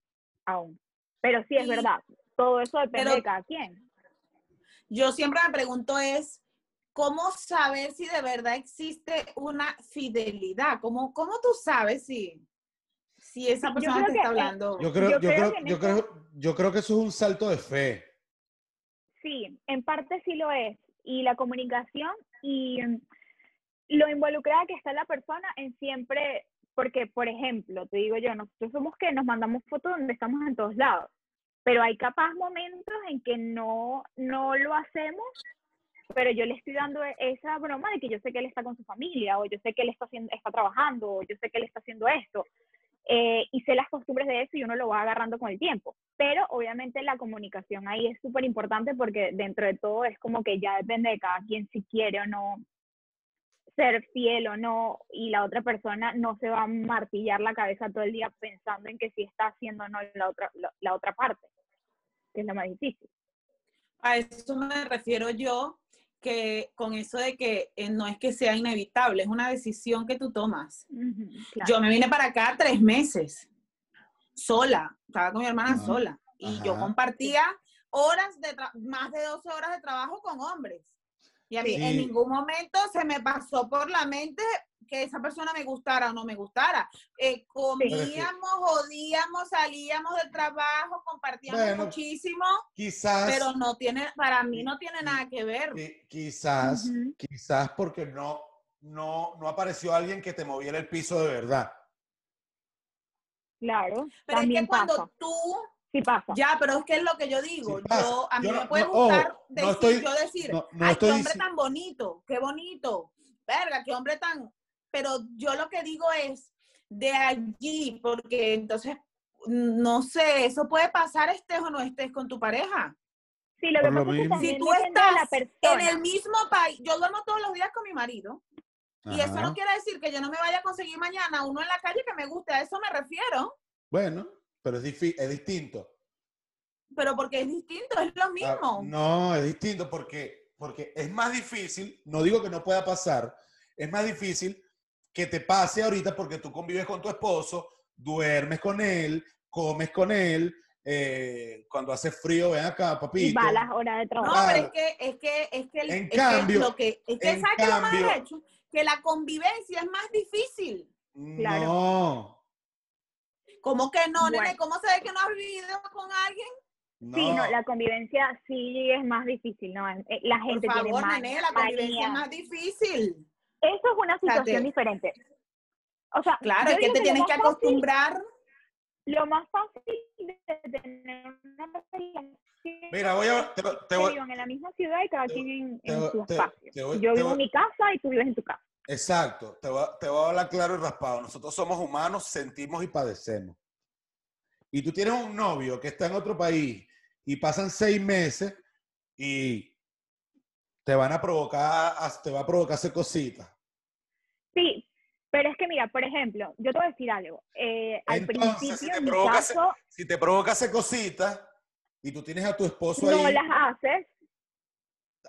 aún. Pero sí es Y- verdad, todo eso depende pero- de cada quien. Yo siempre me pregunto es, ¿cómo saber si de verdad existe una fidelidad? ¿Cómo, cómo tú sabes si, si esa persona te que, está eh, hablando? Yo creo, Yo yo, creo yo, eso- creo, yo creo que eso es un salto de fe. Sí, en parte sí lo es. Y la comunicación y mm, lo involucrada que está la persona en siempre, porque, por ejemplo, te digo yo, nosotros somos que nos mandamos fotos donde estamos en todos lados, pero hay capaz momentos en que no, no lo hacemos, pero yo le estoy dando e- esa broma de que yo sé que él está con su familia, o yo sé que él está, haciendo, está trabajando, o yo sé que él está haciendo esto. eh, y sé las costumbres de eso y uno lo va agarrando con el tiempo. Pero obviamente la comunicación ahí es súper importante porque dentro de todo es como que ya depende de cada quien si quiere o no ser fiel o no y la otra persona no se va a martillar la cabeza todo el día pensando en que si está haciendo o no la otra, la, la otra parte, que es lo más difícil. A eso me refiero yo, que con eso de que eh, no es que sea inevitable, es una decisión que tú tomas. Ujú, claro. Yo me vine para acá tres meses, sola, estaba con mi hermana sola, y yo ajá. compartía horas de más de 12 horas de trabajo con hombres. Y a mí en Sí. ningún momento se me pasó por la mente que esa persona me gustara o no me gustara. Eh, comíamos, jodíamos, salíamos del trabajo, compartíamos Bueno, muchísimo, Quizás, pero no tiene, para mí no tiene nada que ver. qui- quizás, Ujú. quizás porque no, no, no apareció alguien que te moviera el piso de verdad. Claro, Pero es también que cuando pasa. tú Sí pasa. Ya, pero es que es lo que yo digo. Sí yo, a mí Yo me puede no, gustar ojo, no decir, estoy- yo decir, no- no ay, estoy qué hombre tan bonito, qué bonito. Verga, qué hombre tan. Pero yo lo que digo es de allí, porque entonces, no sé, eso puede pasar estés o no estés con tu pareja. Sí, lo que lo pasa es que mismo. Si tú estás en el mismo país, yo duermo todos los días con mi marido. Y eso no quiere decir que yo no me vaya a conseguir mañana uno en la calle que me guste, a eso me refiero. Bueno, pero es, es distinto. Pero porque es distinto, es lo Ah, mismo. no, es distinto porque, porque es más difícil, no digo que no pueda pasar, es más difícil que te pase ahorita porque tú convives con tu esposo, duermes con él, comes con él, eh, cuando hace frío, ven acá, Y papito. va a las horas de No, trabajo. Claro. pero es que, es que, es que, el- En es que lo que, es que en ¿sabes qué es lo más cambio- arrecho? Que la convivencia es más difícil. Claro. No, ¿Cómo que no, Bueno. nene? ¿Cómo se ve que no has vivido con alguien? no. Sí, no, la convivencia sí es más difícil, ¿no? Eh, La Por gente tiene favor, más nene, la convivencia es más difícil. Eso es una sea, situación te- diferente. O sea, Claro, es que te tienes que fácil- acostumbrar. Lo más fácil de tener una relación Mira, voy a, te, te que voy- vivan en la misma ciudad y cada te- quien en, en su espacio. voy- Yo vivo en mi casa y tú vives en tu casa. Exacto, te voy, a, te voy a hablar claro y raspado. Nosotros somos humanos, sentimos y padecemos. Y tú tienes un novio que está en otro país y pasan seis meses y te van a provocar, te va a provocar hacer cositas. Sí, pero es que mira, por ejemplo, yo te voy a decir algo. Eh, al Entonces, si principio, te en mi provoca caso, Si te provoca hacer cositas y tú tienes a tu esposo no ahí. las haces,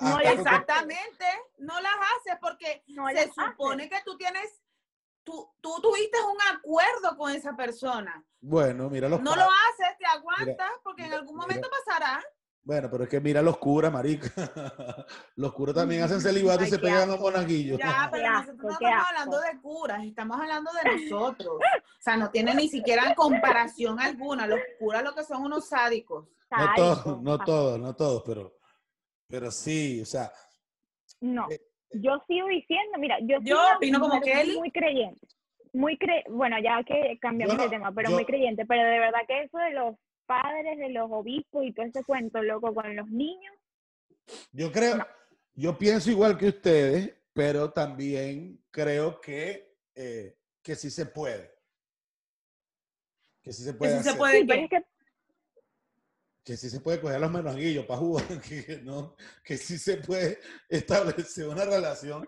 no hasta las Exactamente. No las haces porque no se supone haces. que tú tienes, tú, tú tuviste un acuerdo con esa persona. Bueno, mira los No lo haces, te aguantas porque en algún mira. momento pasará. Bueno, pero es que mira los curas, marica. los curas también hacen celibato y se pegan asco. los monaguillos. Ya, pero nosotros no estamos hablando de curas, estamos hablando de nosotros. O sea, no tiene ni siquiera comparación alguna. Los curas lo que son unos sádicos. No todos, no todos, no todos, pero, pero sí, o sea, No, Eh, yo sigo diciendo, mira, yo, soy Yo opino como mujer Kelly. Muy creyente. Muy cre bueno, ya que cambiamos de no- tema, pero yo- muy creyente. Pero de verdad que eso de los padres, de los obispos y todo ese cuento loco con los niños, yo creo, yo pienso igual que ustedes, pero también creo que, eh, que sí se puede. Que sí se puede sí se hacer. puede. ¿De sí, pero qué? es que Que sí se puede coger los menaguillos para jugar, que, no, que sí se puede establecer una relación.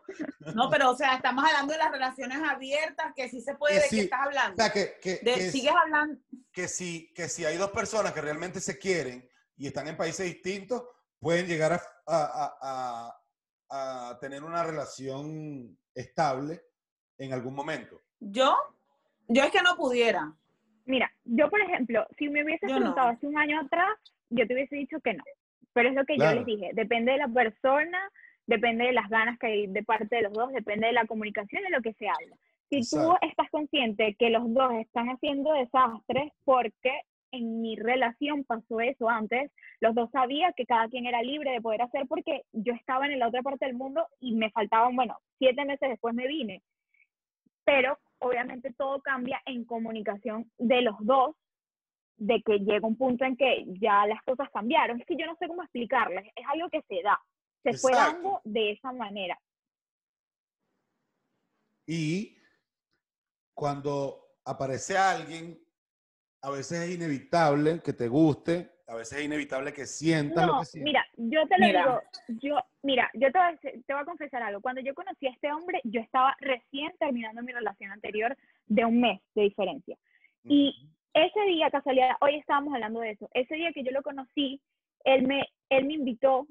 No, pero o sea, estamos hablando de las relaciones abiertas, que sí se puede, Que ¿de sí. qué estás O hablando? sea, que, que, De- que- sigues hablando. Que si, que si hay dos personas que realmente se quieren y están en países distintos, pueden llegar a, a- a- a- tener una relación estable en algún momento. Yo, yo es que no pudiera. Mira, yo por ejemplo, si me hubieses Yo no. preguntado hace un año atrás, yo te hubiese dicho que no. Pero es lo que Claro. yo les dije, depende de la persona, depende de las ganas que hay de parte de los dos, depende de la comunicación y de lo que se habla. Si tú estás consciente que los dos están haciendo desastres porque en mi relación pasó eso antes, los dos sabían que cada quien era libre de poder hacer porque yo estaba en la otra parte del mundo y me faltaban, bueno, siete meses después me vine. Pero obviamente todo cambia en comunicación de los dos, de que llega un punto en que ya las cosas cambiaron. Es que yo no sé cómo explicarles, es algo que se da, se fue Exacto. dando de esa manera. Y cuando aparece alguien, a veces es inevitable que te guste, a veces es inevitable que sientas lo No, que sientes. mira, yo te lo Mira. digo, yo, mira, yo te voy, te voy a confesar algo. Cuando yo conocí a este hombre, yo estaba recién terminando mi relación anterior de un mes de diferencia. Y ese día, casualidad, hoy estábamos hablando de eso, ese día que yo lo conocí, él me, él me invitó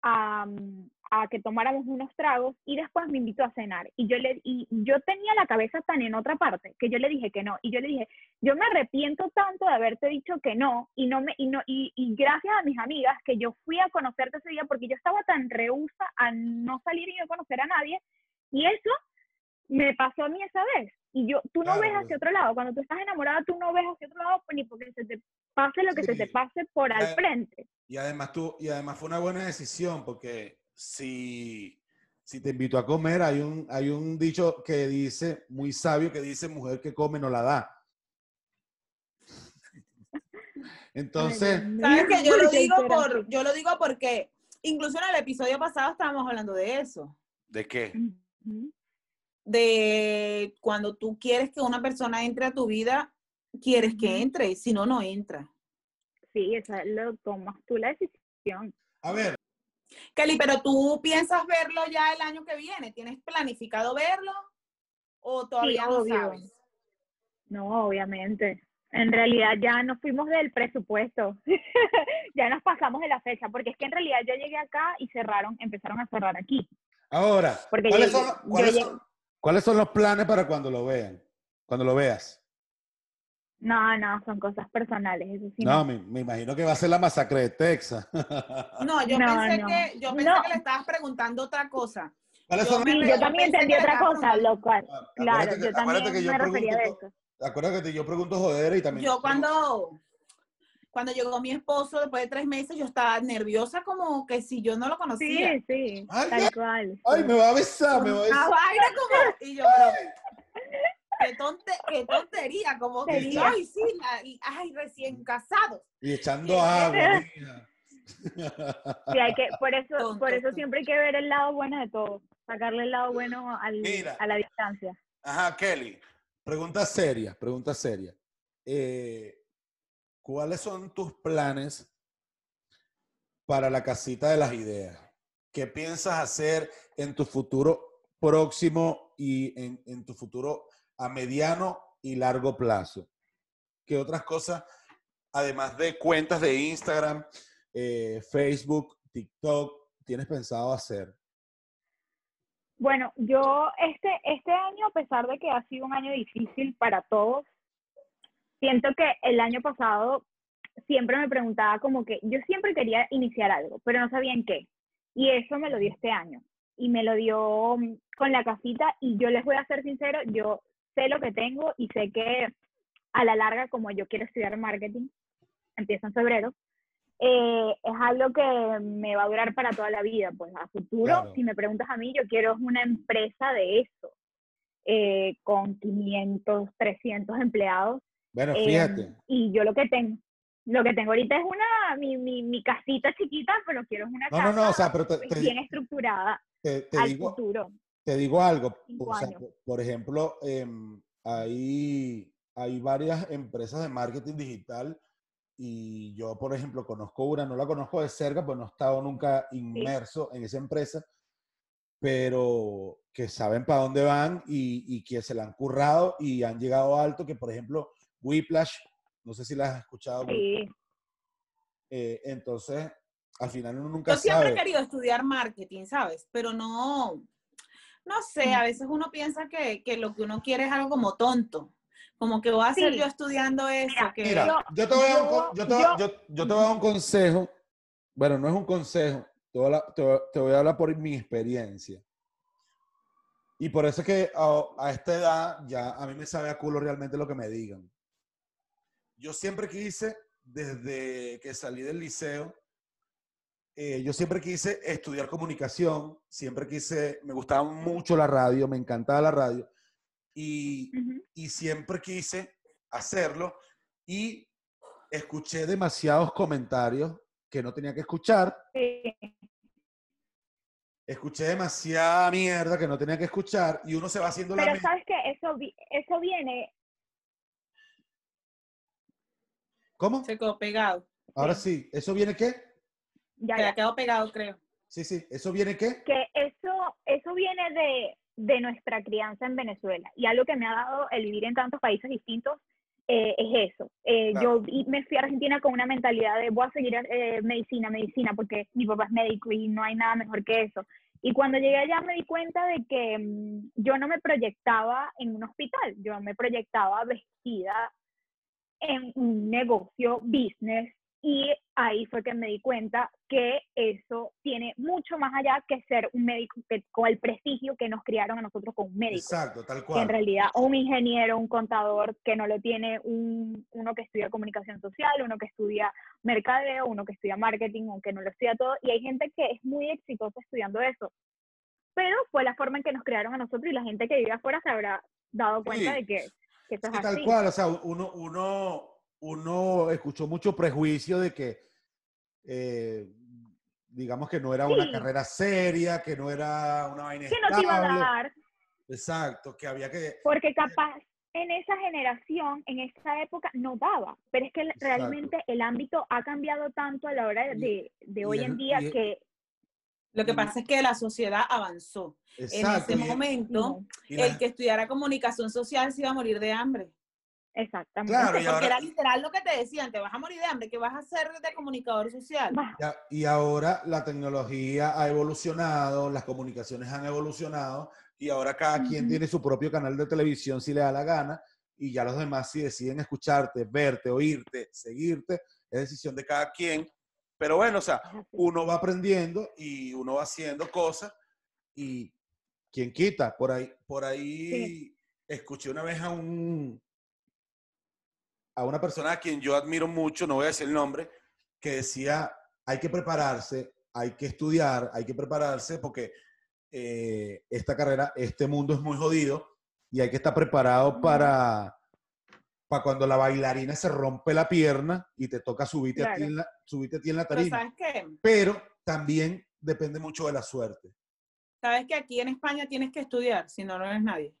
a, mm, a que tomáramos unos tragos y después me invitó a cenar. Y yo, le, y yo tenía la cabeza tan en otra parte que yo le dije que no. Y yo le dije, yo me arrepiento tanto de haberte dicho que no y, no me, y, no, y, y gracias a mis amigas que yo fui a conocerte ese día porque yo estaba tan rehúsa a no salir y no conocer a nadie. Y eso me pasó a mí esa vez. Y yo, tú no ves Claro. hacia otro lado. Cuando tú estás enamorada, tú no ves hacia otro lado pues, ni porque se te pase lo que se te Sí. pase por al Eh, frente. Y además tú, y además fue una buena decisión, porque si, si te invito a comer, hay un, hay un dicho que dice, muy sabio, que dice, mujer que come no la da. Entonces, Sabes que yo lo ¿por qué digo por, yo lo digo porque incluso en el episodio pasado estábamos hablando de eso, ¿de qué? De cuando tú quieres que una persona entre a tu vida, quieres que entre, si no, no entra. Sí, eso lo tomas tú la decisión. A ver, Kelly, pero tú piensas verlo ya el año que viene, ¿tienes planificado verlo o todavía no obvio. sabes? No, obviamente. En realidad ya nos fuimos del presupuesto. ya nos pasamos de la fecha, porque es que en realidad yo llegué acá y cerraron, empezaron a cerrar aquí. ahora, ¿cuáles, son- cuáles son los planes para cuando lo vean? Cuando lo veas. No, no, son cosas personales, eso sí. No, no. me, me imagino que va a ser la masacre de Texas. No, yo No, pensé no. que yo pensé No. que le estabas preguntando otra cosa. ¿Cuáles Yo son Sí, también entendí otra cosa, lo cual, Ah, claro, que- yo también que yo me refería to- eso. Acuérdate que yo pregunto joder y también. Yo cuando, cuando llegó mi esposo, después de tres meses, yo estaba nerviosa como que si yo no lo conocía. Sí, sí, Ay, tal cual. Ay, me va a besar, me va a besar. vaina como, y yo, pero, qué, tonte, qué tontería, como que, ay, sí, la- y- ay, recién casados. Y echando agua. Sí, hay que, por eso, Tonto, por eso tonto. siempre hay que ver el lado bueno de todo, sacarle el lado bueno al, Mira. a la distancia. Ajá, Kelly. Pregunta seria, pregunta seria. Eh, ¿Cuáles son tus planes para la casita de las ideas? ¿Qué piensas hacer en tu futuro próximo y en, en tu futuro a mediano y largo plazo? ¿Qué otras cosas, además de cuentas de Instagram, eh, Facebook, TikTok, tienes pensado hacer? Bueno, yo este, este año, a pesar de que ha sido un año difícil para todos, siento que el año pasado siempre me preguntaba como que yo siempre quería iniciar algo, pero no sabía en qué. Y eso me lo dio este año. Y me lo dio mm, con la casita y yo les voy a ser sincero, yo sé lo que tengo y sé que a la larga, como yo quiero estudiar marketing, empiezo en febrero, eh, es algo que me va a durar para toda la vida. Pues a futuro, Claro. si me preguntas a mí, yo quiero una empresa de eso, eh, con 500, 300 empleados. Bueno, eh, fíjate. y yo lo que tengo, lo que tengo ahorita es una, mi, mi, mi casita chiquita, pero quiero una No, casa no, no, o sea, pero te, te- bien estructurada te- te al digo, futuro. Te digo algo. O sea, por- ejemplo, em, hay, hay varias empresas de marketing digital y yo, por ejemplo, conozco una, no la conozco de cerca, pues no he estado nunca inmerso en esa empresa, pero que saben para dónde van y, y que se la han currado y han llegado alto, que por ejemplo, Whiplash, no sé si la has escuchado, Sí, eh, entonces, al final uno nunca Yo siempre sabe. he querido estudiar marketing, ¿sabes? Pero no, no sé, a veces uno piensa que, que lo que uno quiere es algo como tonto. Como que voy a hacer Sí. yo estudiando eso. Mira, que... Mira, Yo- yo te voy a dar un, yo- te voy a- yo- te voy a dar un consejo. Bueno, no es un consejo. Te voy a, hablar- te voy- te voy a hablar por mi experiencia. Y por eso es que a, a esta edad ya a mí me sabe a culo realmente lo que me digan. Yo siempre quise, desde que salí del liceo, eh, yo siempre quise estudiar comunicación, siempre quise, me gustaba mucho la radio, me encantaba la radio. Y y siempre quise hacerlo y escuché demasiados comentarios que no tenía que escuchar, Sí. escuché demasiada mierda que no tenía que escuchar y uno se va haciendo la Pero sabes que eso, vi- eso viene, ¿Cómo? Se quedó pegado. Ahora sí, ¿eso viene qué? Ya, Se ya, ha quedado pegado, creo. Sí, sí, ¿eso viene qué? que eso, eso viene de, de nuestra crianza en Venezuela. Y algo que me ha dado el vivir en tantos países distintos eh, es eso. Eh, Claro. Yo y- me fui a Argentina con una mentalidad de voy a seguir eh, medicina, medicina, porque mi papá es médico y no hay nada mejor que eso. Y cuando llegué allá me di cuenta de que mm, yo no me proyectaba en un hospital, yo me proyectaba vestida en un negocio, business, y ahí fue que me di cuenta que eso tiene mucho más allá que ser un médico, que, con el prestigio que nos criaron a nosotros con un médico Exacto, tal que en cual. realidad o un ingeniero, un contador que no lo tiene un, uno que estudia comunicación social, uno que estudia mercadeo, uno que estudia marketing, o que no lo estudia todo, y hay gente que es muy exitosa estudiando eso. Pero fue la forma en que nos crearon a nosotros y la gente que vive afuera se habrá dado cuenta Sí. de que, que eso es Sí, tal así. cual, o sea, uno, uno, uno escuchó mucho prejuicio de que, eh, digamos que no era una carrera seria, que no era una vaina Que no te iba a dar, Exacto, que había que... porque capaz en esa generación, en esa época, no daba. Pero es que Exacto. realmente el ámbito ha cambiado tanto a la hora de, de y hoy en día y que Lo que pasa es que la sociedad avanzó. Exacto. en ese momento, no, y la- el que estudiara comunicación social se iba a morir de hambre. Exactamente. Claro, Porque ahora- era literal lo que te decían, te vas a morir de hambre, que vas a ser de comunicador social. Y ahora la tecnología ha evolucionado, las comunicaciones han evolucionado y ahora cada quien Ujú. tiene su propio canal de televisión si le da la gana y ya los demás si deciden escucharte, verte, oírte, seguirte, es decisión de cada quien. Pero bueno, o sea, uno va aprendiendo y uno va haciendo cosas y quien quita, por ahí, por ahí escuché una vez a un a una persona a quien yo admiro mucho, no voy a decir el nombre, que decía, hay que prepararse, hay que estudiar, hay que prepararse porque eh, esta carrera, este mundo es muy jodido y hay que estar preparado para, para cuando la bailarina se rompe la pierna y te toca subirte, a, ti en la, subirte a ti en la Pero tarima. ¿sabes qué? Pero también depende mucho de la suerte. Sabes que aquí en España tienes que estudiar, si no, no eres nadie.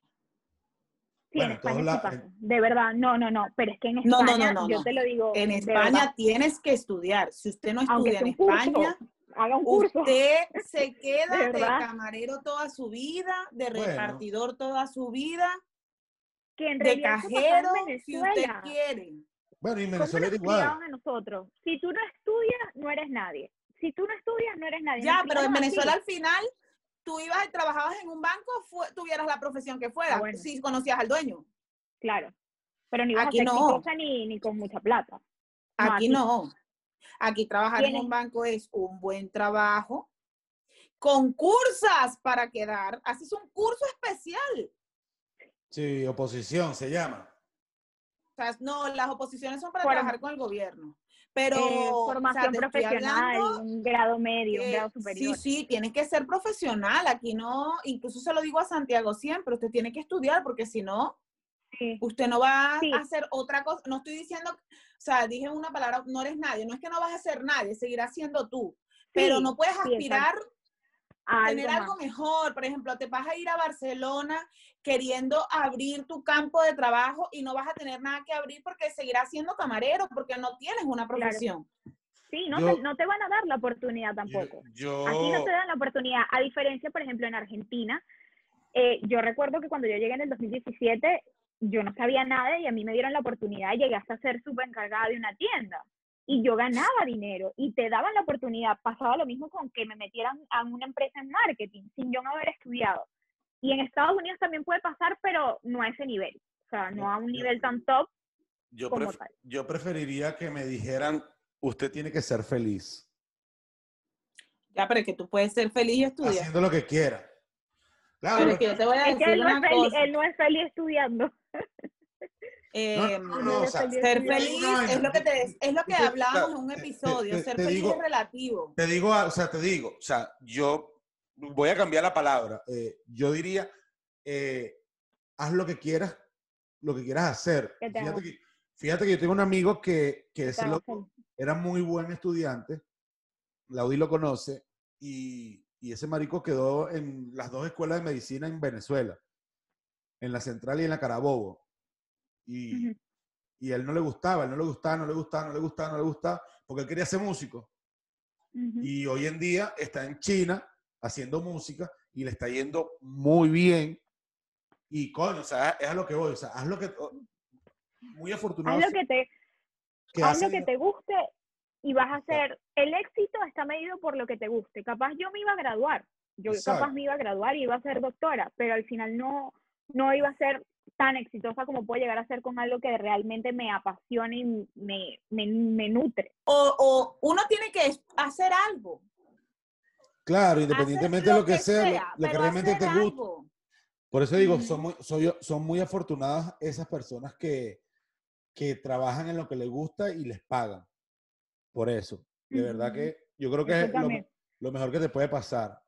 Sí, Bueno, en España sí lados, pasa. De verdad, no, no, no. Pero es que en No, no, España, no, no, yo no. te lo digo. En España verdad, tienes que estudiar. Si usted no estudia en curso, España, haga un curso. usted se queda De de, camarero toda su vida, de Bueno. repartidor toda su vida, que en de cajero, en si usted Venezuela. quiere. Bueno, y en ¿Cómo Venezuela igual. a nosotros? Si tú no estudias, no eres nadie. Si tú no estudias, no eres nadie. Ya, pero en criaron así. Venezuela al final, tú ibas y trabajabas en un banco, tuvieras la profesión que fuera, Ah, bueno. si conocías al dueño. Claro. Pero ni Aquí a ser no. exitosa ni, ni con mucha plata. No, Aquí aquí- no. Aquí trabajar en un banco es un buen trabajo. Concursas para quedar. Haces un curso especial. Sí, oposición se llama. O sea, no, las oposiciones son para trabajar con el gobierno. Pero Eh, o sea, formación profesional, hablando un grado medio, un que grado superior. Sí, sí, tienes que ser profesional. Aquí no, incluso se lo digo a Santiago siempre, usted tiene que estudiar porque si no, Sí. usted no va Sí. a hacer otra cosa. No estoy diciendo, o sea, dije una palabra, no eres nadie. No es que no vas a ser nadie, seguirás siendo tú. Pero no puedes aspirar Algo tener algo más. mejor. Por ejemplo, te vas a ir a Barcelona queriendo abrir tu campo de trabajo y no vas a tener nada que abrir porque seguirás siendo camarero, porque no tienes una Claro. profesión. Sí, no, Yo- te, no te van a dar la oportunidad tampoco. yo- Aquí no te dan la oportunidad, a diferencia, por ejemplo, en Argentina. eh, yo recuerdo que cuando yo llegué en el 2017, yo no sabía nada y a mí me dieron la oportunidad y llegué hasta ser encargada de una tienda. Y yo ganaba dinero y te daban la oportunidad. Pasaba lo mismo con que me metieran a una empresa en marketing sin yo no haber estudiado. Y en Estados Unidos también puede pasar, pero no a ese nivel. O sea, no a un Yo- nivel tan top. yo, como pref- tal. yo preferiría que me dijeran, usted tiene que ser feliz, Ya, pero es que tú puedes ser feliz y estudiar. haciendo lo que quiera. Claro, Pero es que yo te voy a Es que decir él no es, una feliz, cosa. él no es feliz estudiando. eh, no, no, no, o es sea, feliz. ser feliz es lo que te es lo que hablábamos en un te- te- episodio. te- ser feliz digo- es relativo. te digo, o sea, te digo, o sea, yo voy a cambiar la palabra. eh, yo diría, eh, haz lo que quieras, lo que quieras hacer. Fíjate que, fíjate que yo tengo un amigo que, que ese loco era muy buen estudiante, Laudi lo conoce, y, y ese marico quedó en las dos escuelas de medicina en Venezuela, en la Central y en la Carabobo. Y, Ujú. y a él no le gustaba, él no le gustaba, no le gustaba, no le gustaba, no le gustaba, porque él quería ser músico. Y hoy en día está en China haciendo música y le está yendo muy bien. Y coño, o sea, es a lo que voy, o sea, haz lo que... muy Haz afortunados lo que te, que haz lo que te guste y vas a hacer, el éxito está medido por lo que te guste. Capaz yo me iba a graduar, yo Exacto. capaz me iba a graduar y iba a ser doctora, pero al final no, no iba a ser tan exitosa como puedo llegar a ser con algo que realmente me apasiona y me, me, me nutre. O, o uno tiene que hacer algo. Claro, independientemente de lo que sea, lo- lo, que realmente te gusta. algo. Por eso digo, Ujú. son muy, soy- son muy afortunadas esas personas que, que trabajan en lo que les gusta y les pagan. Por eso. De verdad que yo creo que es lo, lo mejor que te puede pasar.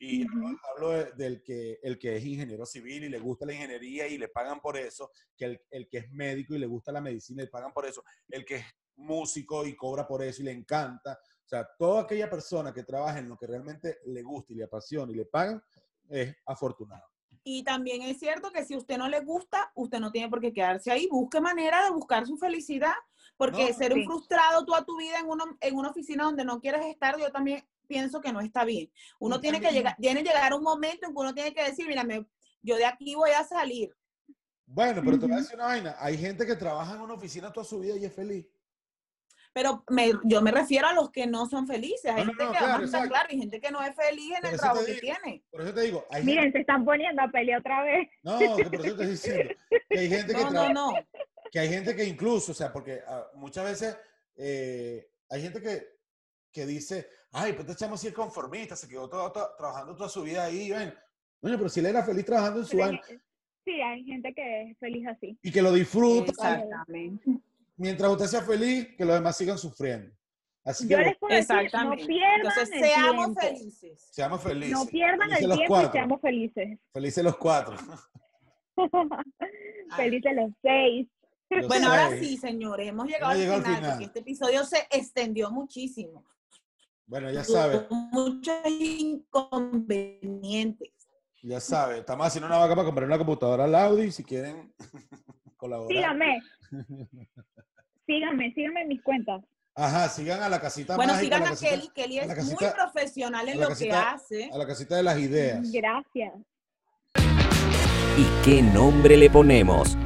Y hablo- hablo de- del que, el que es ingeniero civil y le gusta la ingeniería y le pagan por eso, que el, el que es médico y le gusta la medicina y le pagan por eso, el que es músico y cobra por eso y le encanta. O sea, toda aquella persona que trabaja en lo que realmente le gusta y le apasiona y le pagan, es afortunado. Y también es cierto que si a usted no le gusta, usted no tiene por qué quedarse ahí. Busque manera de buscar su felicidad. Porque No, ser un frustrado toda tu vida en una, en una oficina donde no quieres estar, yo también pienso que no está bien. Uno Y tiene que llegar, tiene que llegar un momento en que uno tiene que decir, mira, me- yo de aquí voy a salir. Bueno, pero te voy a decir una vaina. Hay gente que trabaja en una oficina toda su vida y es feliz. Pero me- yo me refiero a los que no son felices. Hay No, no, gente no, que claro, vamos a estar exacto. claro, hay gente que no es feliz en Por el trabajo que digo. tiene. Por eso te digo, hay gente, Miren, se están poniendo a pelear otra vez. no, que por eso te estoy diciendo, que hay gente que No, no, trabaja, no. que hay gente que incluso, o sea, porque ah, muchas veces eh, hay gente que, que dice, ay, pues este chamo sí es conformista, se quedó todo- todo- trabajando toda su vida ahí, ven. Coño, pero si él era feliz trabajando en su hay- Sí, hay gente que es feliz así. y que lo disfruta, Exactamente. mientras usted sea feliz, que los demás sigan sufriendo. Así que Yo bueno, les puedo decir, no Exactamente. pierdan Entonces, el seamos tiempo. felices. seamos felices. No pierdan felices el tiempo y seamos felices. Felices los cuatro. felices los seis. Los Bueno, ahora sí, señores, hemos llegado, Hemos al, llegado al final, final. porque este episodio se extendió muchísimo. Bueno, ya sabe. Muchos inconvenientes. Ya sabe, estamos haciendo una vaca para comprar una computadora al Audi si quieren colaborar. Síganme. Síganme, síganme en mis cuentas. Ajá, sigan a la casita Bueno, mágica, sigan la a casita- Kelly. Kelly es muy profesional en lo que hace. a la casita de las ideas. Gracias. ¿Y qué nombre le ponemos?